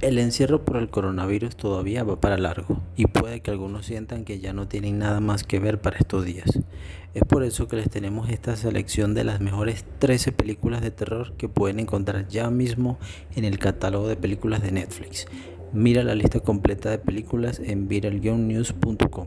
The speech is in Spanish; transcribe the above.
El encierro por el coronavirus todavía va para largo y puede que algunos sientan que ya no tienen nada más que ver para estos días. Es por eso que les tenemos esta selección de las mejores 13 películas de terror que pueden encontrar ya mismo en el catálogo de películas de Netflix. Mira la lista completa de películas en viralnews.com.